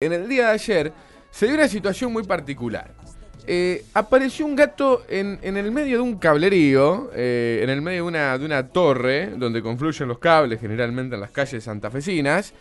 En el día de ayer se dio una situación muy particular. Eh, apareció un gato en, en el medio de un cablerío, eh, en el medio de una, de una torre donde confluyen los cables, generalmente en las calles santafesinas,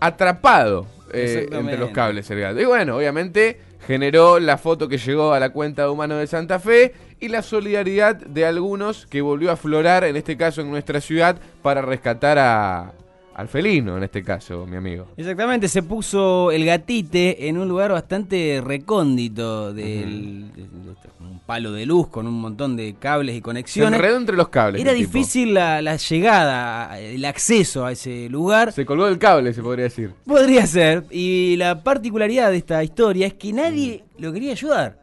atrapado eh, entre los cables el gato. Y bueno, obviamente generó la foto que llegó a la cuenta de Humano de Santa Fe y la solidaridad de algunos que volvió a aflorar, en este caso en nuestra ciudad, para rescatar a, al felino, en este caso, mi amigo. Exactamente, se puso el gatite en un lugar bastante recóndito del de- de- de- un palo de luz con un montón de cables y Se conexiones. enredó entre los cables. Era el difícil la, la llegada, el acceso a ese lugar. Se colgó del cable, se podría decir. Podría ser. Y la particularidad de esta historia es que nadie lo quería ayudar.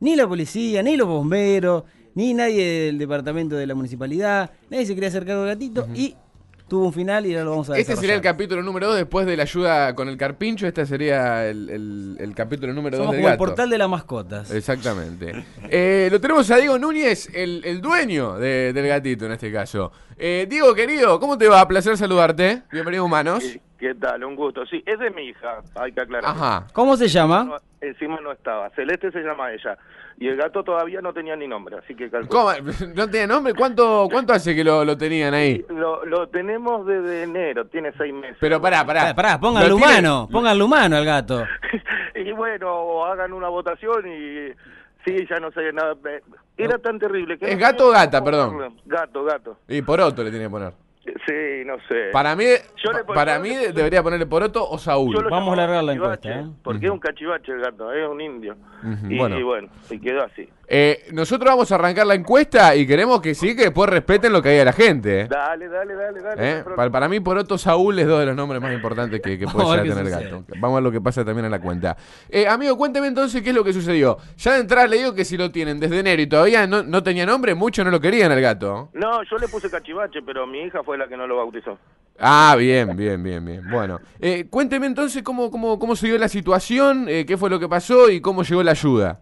Ni la policía, ni los bomberos, ni nadie del departamento de la municipalidad. Nadie se quería hacer cargo del gatito y tuvo un final y ahora lo vamos a Este sería el capítulo número 2 después de la ayuda con el carpincho. Este sería el, el- el capítulo número 2 Somos del como el portal de las mascotas. Exactamente. Eh, lo tenemos a Diego Núñez, el, el dueño de- del gatito en este caso. Eh, Diego, querido, ¿cómo te va? Placer saludarte. Bienvenido, humanos. ¿Qué tal? Un gusto. Sí, es de mi hija, hay que aclarar. Ajá. ¿Cómo se llama? No, encima no estaba. Celeste se llama ella. Y el gato todavía no tenía ni nombre, así que calculo. ¿Cómo? ¿No tenía nombre? ¿Cuánto, cuánto hace que lo, lo tenían ahí? Lo, lo tenemos desde enero, tiene seis meses. Pero pará, pará. Pará, pará, pónganlo Lo tiene- humano, pónganlo humano al gato. y bueno, hagan una votación y... Sí, ya no sé nada. Era tan terrible que... ¿Es no gato o gata, perdón? Gato, gato. Y poroto le tenía que poner. Sí, no sé. Para mí, Yo le pon- para yo mí le pon- debería ponerle poroto o Saúl. Yo lo Vamos a llamaba largar la cachivache, encuesta, ¿eh? Porque es un cachivache el gato, es un indio. Ujú, y, bueno. y bueno, se quedó así. Eh, nosotros vamos a arrancar la encuesta y queremos que sí, que después respeten lo que diga la gente. ¿eh? Dale, dale, dale, dale. hay ¿Eh? Para, para mí, Poroto Saúl es dos de los nombres más importantes que, que puede Vamos a ver llegar a qué tener el sucede. gato. Vamos a ver lo que pasa también en la cuenta. Eh, amigo, cuénteme entonces qué es lo que sucedió. Ya de entrada le digo que si lo tienen desde enero y todavía no, no tenía nombre, muchos no lo querían al gato. No, yo le puse cachivache, pero mi hija fue la que no lo bautizó. Ah, bien, bien, bien, bien. Bueno, eh, cuénteme entonces cómo, cómo, cómo se dio la situación, eh, qué fue lo que pasó y cómo llegó la ayuda.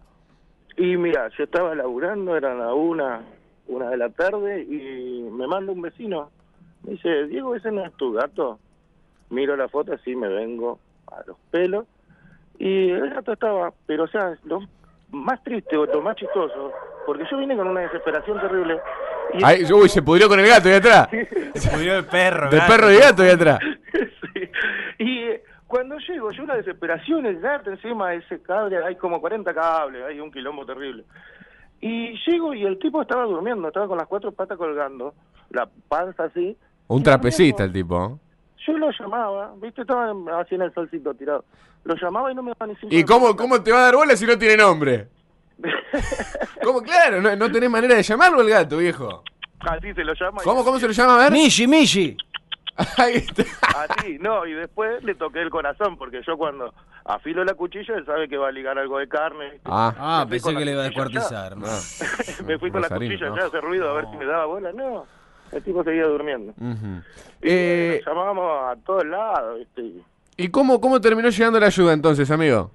Y mira, yo estaba laburando, eran la una, una de la tarde, y me manda un vecino. Me dice, Diego, ¿ese no es tu gato? Miro la foto, así me vengo a los pelos. Y el gato estaba, pero o sea, lo más triste o lo más chistoso, porque yo vine con una desesperación terrible. Y Ahí, uy, se pudrió con el gato ahí atrás. Se murió el perro. Del perro y gato ahí atrás. Sí. Y eh, cuando llego, yo una desesperación, el gato encima de ese cable, hay como 40 cables, hay un quilombo terrible. Y llego y el tipo estaba durmiendo, estaba con las cuatro patas colgando, la panza así. Un trapecista el tipo. Yo lo llamaba, viste, estaba así en el solcito tirado. Lo llamaba y no me daba ni cinco ¿Y cómo, cómo te va a dar bola si no tiene nombre? ¿Cómo? Claro, no, no tenés manera de llamarlo el gato, viejo. Así se lo llama. ¿Cómo, cómo se lo llama? A ver. Mishi, Mishi. Ahí está. Así, no, y después le toqué el corazón, porque yo cuando afilo la cuchilla, él sabe que va a ligar algo de carne. Ah, Ah, fui pensé que le iba a descuartizar. ¿no? me fui con la cuchilla ¿no? ya, hace ruido, a ver si me daba bola. No, el tipo seguía durmiendo. Y Eh, llamábamos a todos lados, ¿viste? ¿Y cómo, cómo terminó llegando la ayuda entonces, amigo?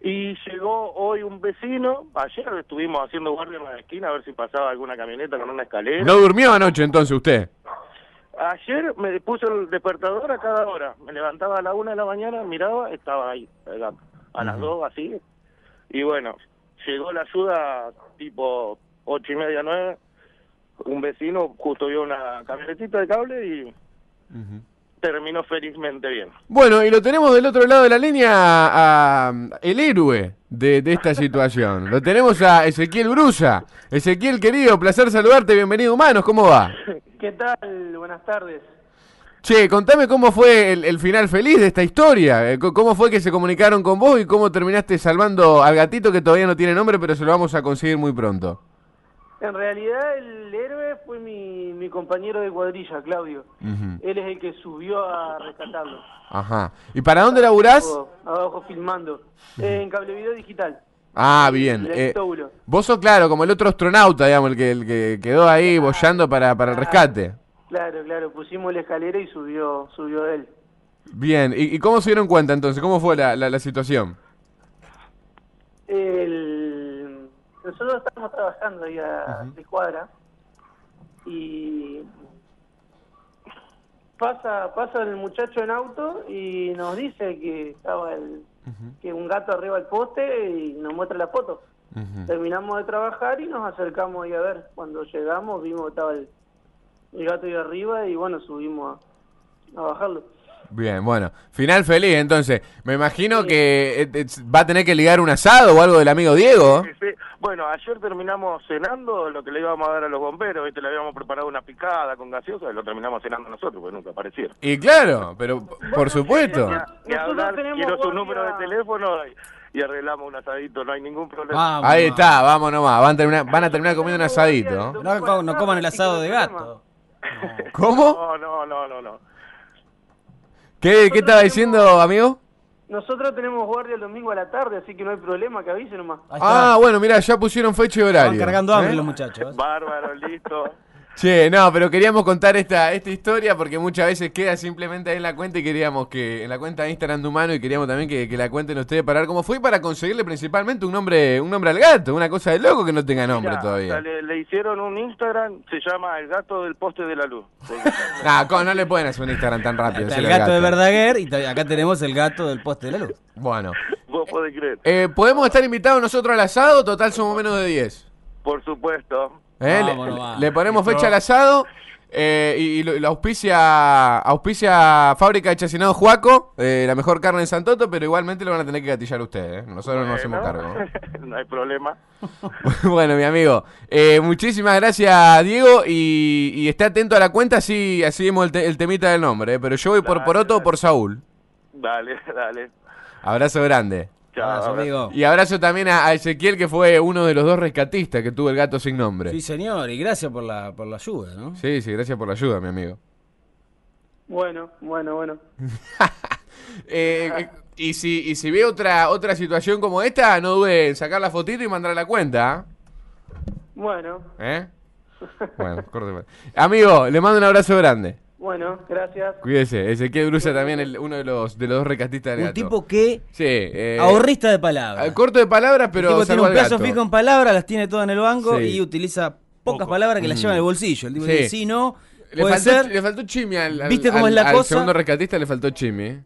Y llegó hoy un vecino, ayer estuvimos haciendo guardia en la esquina a ver si pasaba alguna camioneta con una escalera. ¿No durmió anoche entonces usted? Ayer me puso el despertador a cada hora, me levantaba a la una de la mañana, miraba, estaba ahí, a las dos así. Y bueno, llegó la ayuda tipo ocho y media, nueve, un vecino justo vio una camionetita de cable y terminó felizmente bien. Bueno, y lo tenemos del otro lado de la línea a, a el héroe de, de esta situación. Lo tenemos a Ezequiel Brusa. Ezequiel, querido, placer saludarte, bienvenido humanos, ¿cómo va? ¿Qué tal? Buenas tardes. Che, contame cómo fue el, el final feliz de esta historia. eh, ¿Cómo fue que se comunicaron con vos y cómo terminaste salvando al gatito que todavía no tiene nombre, pero se lo vamos a conseguir muy pronto? En realidad el héroe fue mi, mi compañero de cuadrilla, Claudio. Él es el que subió a rescatarlo. Ajá. ¿Y para dónde laburás? Abajo, abajo filmando. Eh, en cable video digital. Ah, bien. Eh, vos sos, claro, como el otro astronauta, digamos, el que, el que quedó ahí bollando para, para el rescate. Claro, claro. Pusimos la escalera y subió, subió él. Bien. ¿Y, y cómo se dieron cuenta entonces? ¿Cómo fue la, la, la situación? El... Nosotros estábamos trabajando ahí a de cuadra y pasa pasa el muchacho en auto y nos dice que estaba el, que un gato arriba del poste y nos muestra la foto. Terminamos de trabajar y nos acercamos ahí a ver. Cuando llegamos vimos que estaba el, el gato ahí arriba y bueno, subimos a, a bajarlo. Bien, bueno. Final feliz, entonces. Me imagino que eh, eh, va a tener que ligar un asado o algo del amigo Diego. Sí, sí. Bueno, ayer terminamos cenando lo que le íbamos a dar a los bomberos, ¿viste? le habíamos preparado una picada con gaseosa y lo terminamos cenando nosotros, porque nunca aparecieron. Y claro, pero por supuesto. Ni hablar, tenemos quiero su guardia- número de teléfono y, y arreglamos un asadito, no hay ningún problema. Vamos. Ahí está, vamos nomás. Van a terminar, van a terminar comiendo un asadito. No coman el asado de gato. ¿Cómo? No, no, no, no, no. ¿Qué, qué estaba diciendo, amigo? Nosotros tenemos guardia el domingo a la tarde, así que no hay problema, que avise nomás. Ah, bueno, mira, ya pusieron fecha y horario. Van cargando hambre ¿Eh? los muchachos. Bárbaro, listo. Che, no, pero queríamos contar esta, esta historia porque muchas veces queda simplemente ahí en la cuenta y queríamos que, en la cuenta de Instagram de Humano y queríamos también que, que la cuenten ustedes para ver cómo fue y para conseguirle principalmente un nombre, un nombre al gato, una cosa de loco que no tenga nombre todavía. Le, le hicieron un Instagram, se llama El Gato del Poste de la Luz. Nah, no le pueden hacer un Instagram tan rápido. El gato de Verdaguer y acá tenemos el gato del poste de la luz. Bueno, Vos podés creer. eh, ¿podemos estar invitados nosotros al asado? Total, somos menos de 10. Por supuesto. ¿Eh? Le- Vámonos, va. le, ponemos fecha al asado eh, y, y lo, lo auspicia, auspicia Fábrica de Chacinado Juaco, eh, la mejor carne en Santoto, pero igualmente lo van a tener que gatillar ustedes. ¿eh? Nosotros no hacemos cargo. no hay problema. bueno, mi amigo, eh, muchísimas gracias, Diego, y, y esté atento a la cuenta, así, así vemos el, te- el temita del nombre. ¿eh? Pero yo voy por Dale, Poroto o por Saúl. Dale, dale. Abrazo grande. Chao. Abrazo, amigo. Y abrazo también a, a Ezequiel, que fue uno de los dos rescatistas que tuvo el gato sin nombre. Sí, señor, y gracias por la, por la ayuda, ¿no? Sí, sí, gracias por la ayuda, mi amigo. Bueno, bueno, bueno. Eh, y si y si ve otra otra situación como esta, no dude en sacar la fotito y mandar la cuenta. Bueno, ¿Eh? Bueno, corte. Amigo, le mando un abrazo grande. Bueno, gracias. Cuídese. Ezequiel Brusa también, el- uno de los, de los dos rescatistas del Un gato. tipo que Sí. eh, ahorrista de palabras. al corto de palabras, pero el tipo tiene un plazo fijo en palabras, las tiene todas en el banco Sí. y utiliza pocas palabras que las lleva en el bolsillo. El tipo Sí. dice, si no, Le faltó, le faltó chimi al, al- ¿Viste cómo al- es la al cosa? segundo rescatista, le faltó chimi.